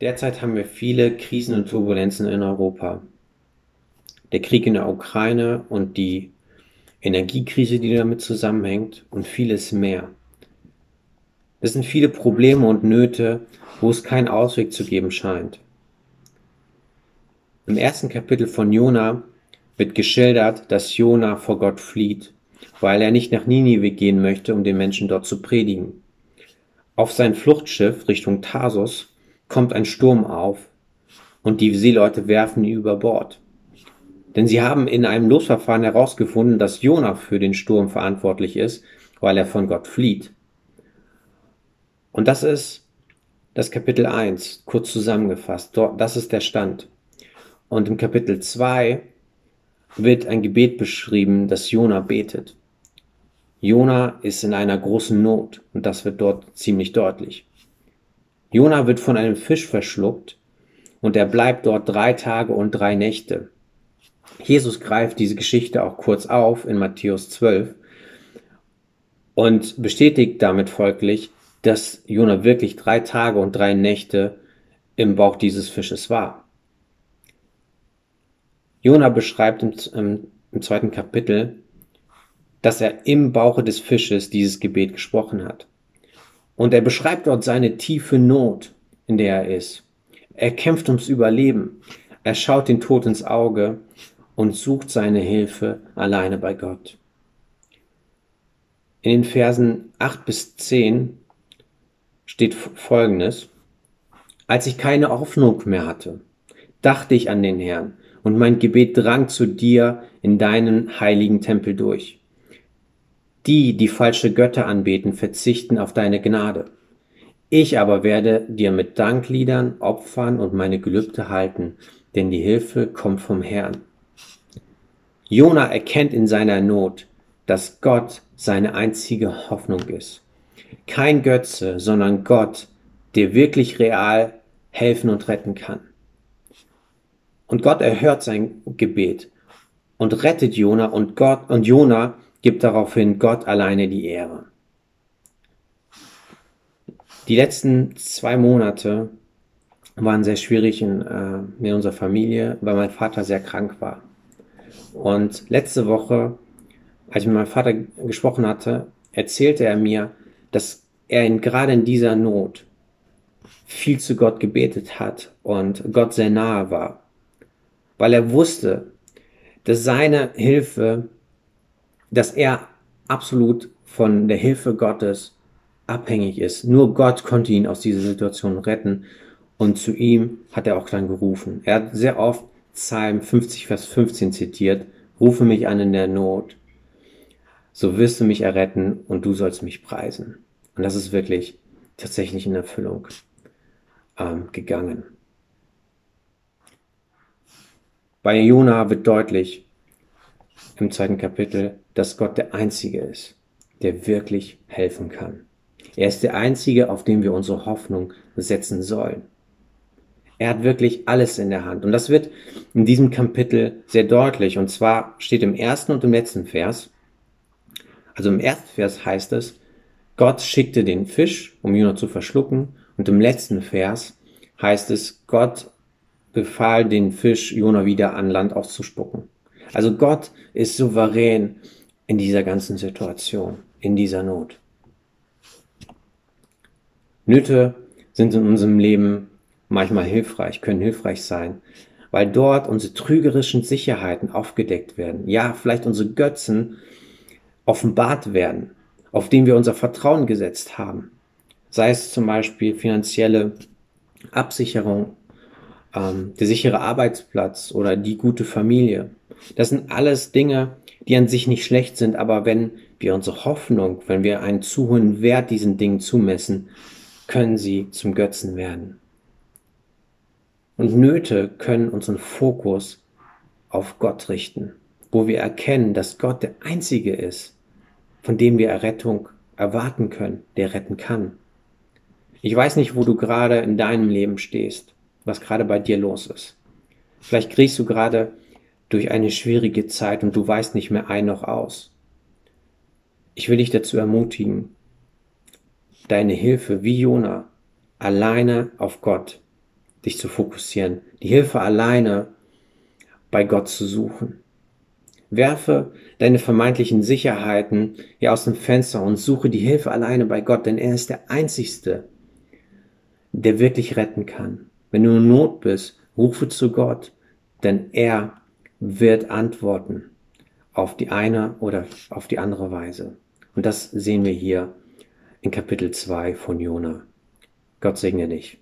Derzeit haben wir viele Krisen und Turbulenzen in Europa. Der Krieg in der Ukraine und die Energiekrise, die damit zusammenhängt und vieles mehr. Es sind viele Probleme und Nöte, wo es keinen Ausweg zu geben scheint. Im ersten Kapitel von Jona wird geschildert, dass Jona vor Gott flieht, weil er nicht nach Ninive gehen möchte, um den Menschen dort zu predigen. Auf sein Fluchtschiff Richtung Tarsus kommt ein Sturm auf und die Seeleute werfen ihn über Bord. Denn sie haben in einem Losverfahren herausgefunden, dass Jona für den Sturm verantwortlich ist, weil er von Gott flieht. Und das ist das Kapitel 1, kurz zusammengefasst. Dort, das ist der Stand. Und im Kapitel 2 wird ein Gebet beschrieben, das Jona betet. Jona ist in einer großen Not und das wird dort ziemlich deutlich. Jona wird von einem Fisch verschluckt und er bleibt dort drei Tage und drei Nächte. Jesus greift diese Geschichte auch kurz auf in Matthäus 12 und bestätigt damit folglich, dass Jona wirklich drei Tage und drei Nächte im Bauch dieses Fisches war. Jona beschreibt im, im, im zweiten Kapitel, dass er im Bauche des Fisches dieses Gebet gesprochen hat. Und er beschreibt dort seine tiefe Not, in der er ist. Er kämpft ums Überleben. Er schaut den Tod ins Auge und sucht seine Hilfe alleine bei Gott. In den Versen 8 bis 10 steht folgendes. Als ich keine Hoffnung mehr hatte, dachte ich an den Herrn und mein Gebet drang zu dir in deinen heiligen Tempel durch. Die, die falsche Götter anbeten, verzichten auf deine Gnade. Ich aber werde dir mit Dankliedern opfern und meine Gelübde halten, denn die Hilfe kommt vom Herrn. Jona erkennt in seiner Not, dass Gott seine einzige Hoffnung ist. Kein Götze, sondern Gott, der wirklich real helfen und retten kann. Und Gott erhört sein Gebet und rettet Jona und Gott und Jona gibt daraufhin Gott alleine die Ehre. Die letzten zwei Monate waren sehr schwierig in, äh, in unserer Familie, weil mein Vater sehr krank war. Und letzte Woche, als ich mit meinem Vater gesprochen hatte, erzählte er mir, dass er in, gerade in dieser Not viel zu Gott gebetet hat und Gott sehr nahe war weil er wusste, dass seine Hilfe, dass er absolut von der Hilfe Gottes abhängig ist. Nur Gott konnte ihn aus dieser Situation retten und zu ihm hat er auch dann gerufen. Er hat sehr oft Psalm 50, Vers 15 zitiert, rufe mich an in der Not, so wirst du mich erretten und du sollst mich preisen. Und das ist wirklich tatsächlich in Erfüllung ähm, gegangen. Bei Jona wird deutlich im zweiten Kapitel, dass Gott der Einzige ist, der wirklich helfen kann. Er ist der Einzige, auf den wir unsere Hoffnung setzen sollen. Er hat wirklich alles in der Hand. Und das wird in diesem Kapitel sehr deutlich. Und zwar steht im ersten und im letzten Vers, also im ersten Vers heißt es, Gott schickte den Fisch, um Jona zu verschlucken. Und im letzten Vers heißt es, Gott befahl den Fisch Jona wieder an Land auszuspucken. Also Gott ist souverän in dieser ganzen Situation, in dieser Not. Nöte sind in unserem Leben manchmal hilfreich, können hilfreich sein, weil dort unsere trügerischen Sicherheiten aufgedeckt werden. Ja, vielleicht unsere Götzen offenbart werden, auf denen wir unser Vertrauen gesetzt haben. Sei es zum Beispiel finanzielle Absicherung ähm, der sichere Arbeitsplatz oder die gute Familie. Das sind alles Dinge, die an sich nicht schlecht sind, aber wenn wir unsere Hoffnung, wenn wir einen zu hohen Wert diesen Dingen zumessen, können sie zum Götzen werden. Und Nöte können unseren Fokus auf Gott richten, wo wir erkennen, dass Gott der Einzige ist, von dem wir Errettung erwarten können, der retten kann. Ich weiß nicht, wo du gerade in deinem Leben stehst was gerade bei dir los ist. Vielleicht kriegst du gerade durch eine schwierige Zeit und du weißt nicht mehr ein noch aus. Ich will dich dazu ermutigen, deine Hilfe wie Jona alleine auf Gott dich zu fokussieren, die Hilfe alleine bei Gott zu suchen. Werfe deine vermeintlichen Sicherheiten hier aus dem Fenster und suche die Hilfe alleine bei Gott, denn er ist der Einzigste, der wirklich retten kann. Wenn du in Not bist, rufe zu Gott, denn er wird antworten auf die eine oder auf die andere Weise. Und das sehen wir hier in Kapitel 2 von Jona. Gott segne dich.